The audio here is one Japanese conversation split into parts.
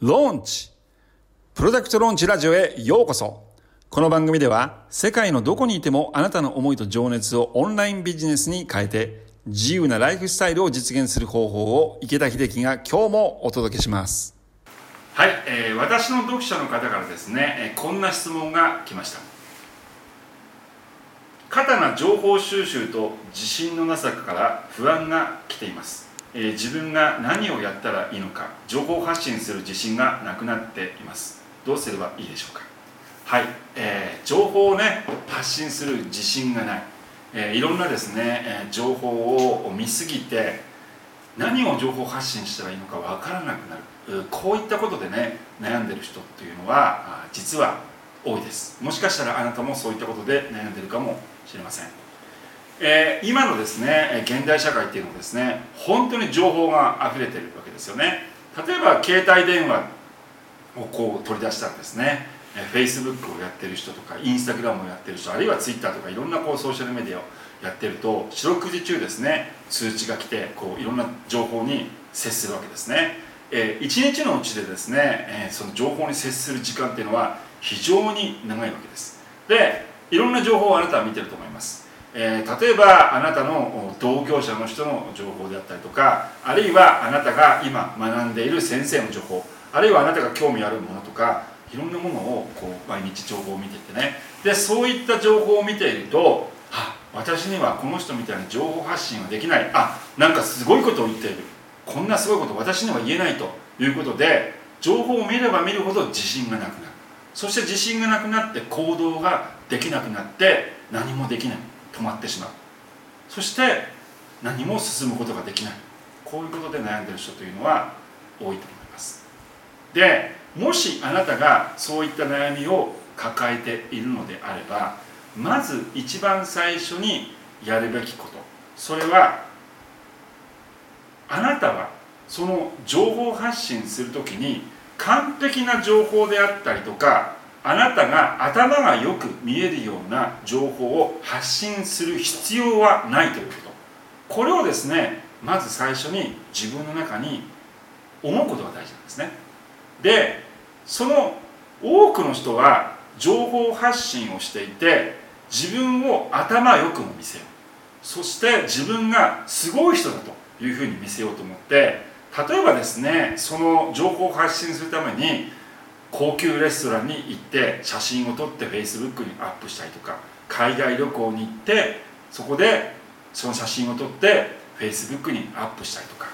ローンチプロダクトローンチラジオへようこそ。この番組では世界のどこにいてもあなたの思いと情熱をオンラインビジネスに変えて自由なライフスタイルを実現する方法を池田秀樹が今日もお届けします。はい、えー、私の読者の方からですね、え、こんな質問が来ました。過多な情報収集と自信のなさから不安が来ています、えー、自分が何をやったらいいのか情報発信する自信がなくなっています。どうすればいいでしょうか。はい、えー、情報をね発信する自信がない、えー、いろんなですね、えー、情報を見すぎて何を情報発信したらいいのかわからなくなる。こういったことでね悩んでる人っていうのは実は多いです。もしかしたらあなたもそういったことで悩んでるかもしれません、えー、今のですね現代社会っていうのはですね本当に情報が溢れてるわけですよね。例えば携帯電話をこう取り出したらですね。Facebook をやってる人とか Instagram をやってる人あるいは Twitter とかいろんなこうソーシャルメディアをやってると四六時中ですね通知が来てこういろんな情報に接するわけですね、えー、1日のうちでですね、えー、その情報に接する時間っていうのは非常に長いわけです。でいろんな情報をあなたは見てると思います、えー、例えばあなたの同業者の人の情報であったりとかあるいはあなたが今学んでいる先生の情報あるいはあなたが興味あるものとかいろんなものをこう毎日情報を見ていてね。でそういった情報を見ているとあ私にはこの人みたいな情報発信はできない。あなんかすごいことを言っている。こんなすごいこと私には言えないと。いうことで情報を見れば見るほど自信がなくなる。そして自信がなくなって行動ができなくなって何もできない。止まってしまう。そして何も進むことができない。こういうことで悩んでる人というのは多いと思います。でもしあなたがそういった悩みを抱えているのであればまず一番最初にやるべきこと。それはあなたはその情報発信する時に完璧な情報であったりとかあなたが頭がよく見えるような情報を発信する必要はないということ。これをですねまず最初に自分の中に思うことが大事なんですね。でその多くの人は情報発信をしていて自分を頭よくも見せよう。そして自分がすごい人だというふうに見せようと思って例えばですねその情報を発信するために高級レストランに行って写真を撮って Facebook にアップしたりとか海外旅行に行ってそこでその写真を撮って Facebook にアップしたりとか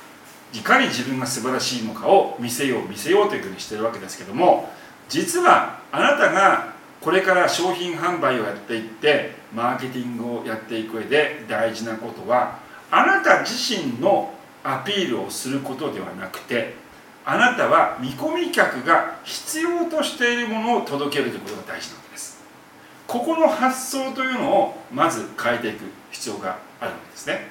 いかに自分が素晴らしいのかを見せよう見せようというふうにしてるわけですけども実はあなたがこれから商品販売をやっていってマーケティングをやっていく上で大事なことはあなた自身のアピールをすることではなくてあなたは見込み客が必要としているものを届けるということが大事なわけです。ここの発想というのをまず変えていく必要があるわけですね。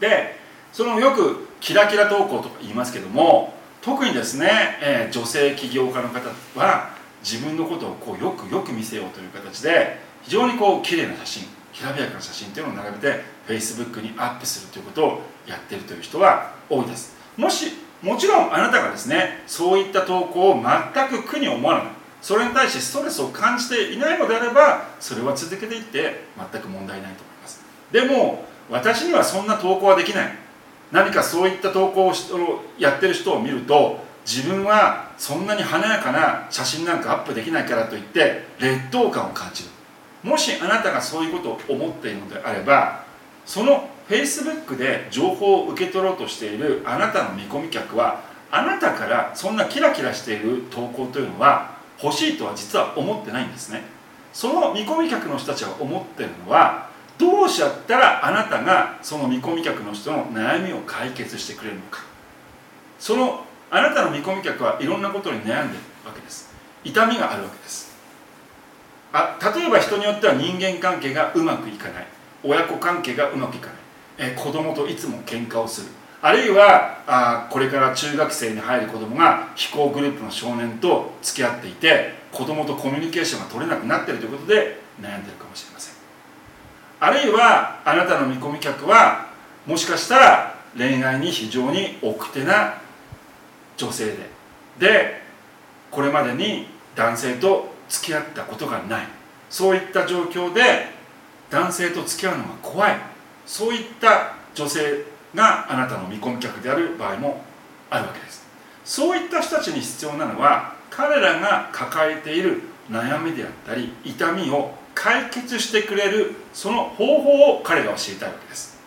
でそのよくキラキラ投稿とか言いますけども特にですね、えー、女性起業家の方は自分のことをこうよくよく見せようという形で非常にこう綺麗な写真きらびやかな写真っていうのを並べて Facebook にアップするということをやってるという人は多いです。もしもちろんあなたがですねそういった投稿を全く苦に思わない。それに対してストレスを感じていないのであればそれは続けていって全く問題ないと思います。でも私にはそんな投稿はできない。何かそういった投稿をやってる人を見ると自分はそんなに華やかな写真なんかアップできないからといって劣等感を感じる。もしあなたがそういうことを思っているのであればその Facebook で情報を受け取ろうとしているあなたの見込み客はあなたからそんなキラキラしている投稿というのは欲しいとは実は思ってないんですね。その見込み客の人たちが思ってるのはどうしちゃったらあなたがその見込み客の人の悩みを解決してくれるのか。そのあなたの見込み客はいろんなことに悩んでるわけです。痛みがあるわけです。あ例えば人によっては人間関係がうまくいかない。親子関係がうまくいかない、え子供といつも喧嘩をする。あるいはあこれから中学生に入る子供が非行グループの少年と付き合っていて子供とコミュニケーションが取れなくなっているということで悩んでるかもしれません。あるいはあなたの見込み客はもしかしたら恋愛に非常に奥手な女性ででこれまでに男性と付き合ったことがない。そういった状況で男性と付き合うのが怖い。そういった女性があなたの見込み客である場合もあるわけです。そういった人たちに必要なのは彼らが抱えている悩みであったり痛みを解決してくれるその方法を彼らは知りたいわけです。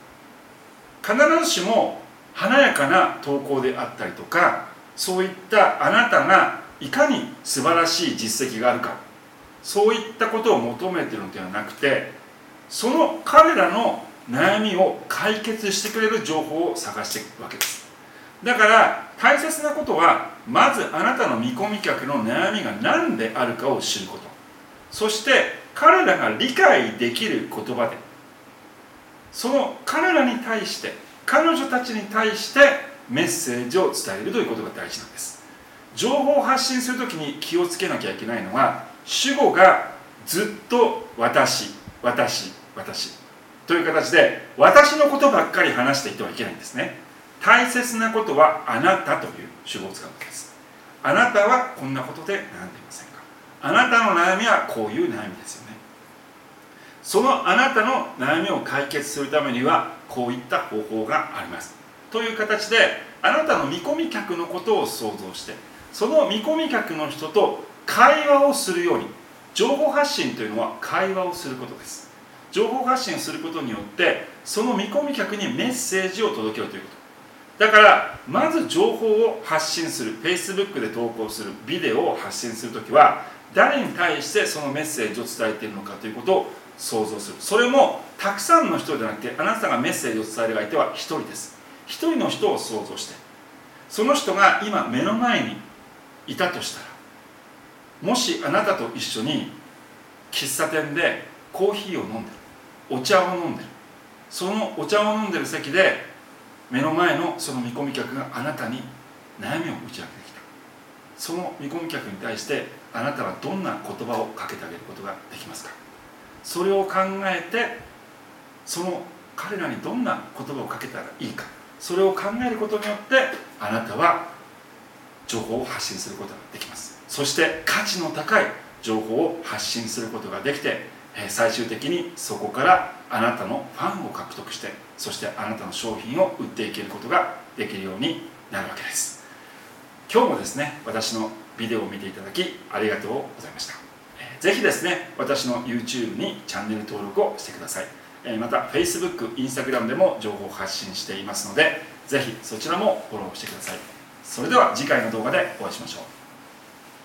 必ずしも華やかな投稿であったりとかそういったあなたがいかに素晴らしい実績があるかそういったことを求めてるのではなくてその彼らの悩みを解決してくれる情報を探していくわけです。だから大切なことはまずあなたの見込み客の悩みが何であるかを知ること。そして彼らが理解できる言葉で。その彼らに対して彼女たちに対してメッセージを伝えるということが大事なんです。情報を発信するときに気をつけなきゃいけないのは主語がずっと私私私。という形で私のことばっかり話していてはいけないんですね。大切なことはあなたという主語を使うわけです。あなたはこんなことで悩んでいませんか？あなたの悩みはこういう悩みですよね。そのあなたの悩みを解決するためにはこういった方法があります。という形であなたの見込み客のことを想像してその見込み客の人と会話をするように情報発信というのは会話をすることです。情報発信をすることによってその見込み客にメッセージを届けるということ。だからまず情報を発信する Facebook で投稿するビデオを発信するときは誰に対してそのメッセージを伝えているのかということを想像する。それもたくさんの人じゃなくてあなたがメッセージを伝える相手は1人です。1人の人を想像して。その人が今目の前にいたとしたらもしあなたと一緒に喫茶店でコーヒーを飲んでる。お茶を飲んでる。そのお茶を飲んでる席で目の前のその見込み客があなたに悩みを打ち明けてきた。その見込み客に対してあなたはどんな言葉をかけてあげることができますか？それを考えてその彼らにどんな言葉をかけたらいいか？それを考えることによってあなたは情報を発信することができます。そして価値の高い情報を発信することができて最終的にそこからあなたのファンを獲得してそしてあなたの商品を売っていけることができるようになるわけです。今日もですね私のビデオを見ていただきありがとうございました。ぜひですね私の YouTube にチャンネル登録をしてください。また Facebook、Instagram でも情報を発信していますのでぜひそちらもフォローしてください。それでは次回の動画でお会いしましょう。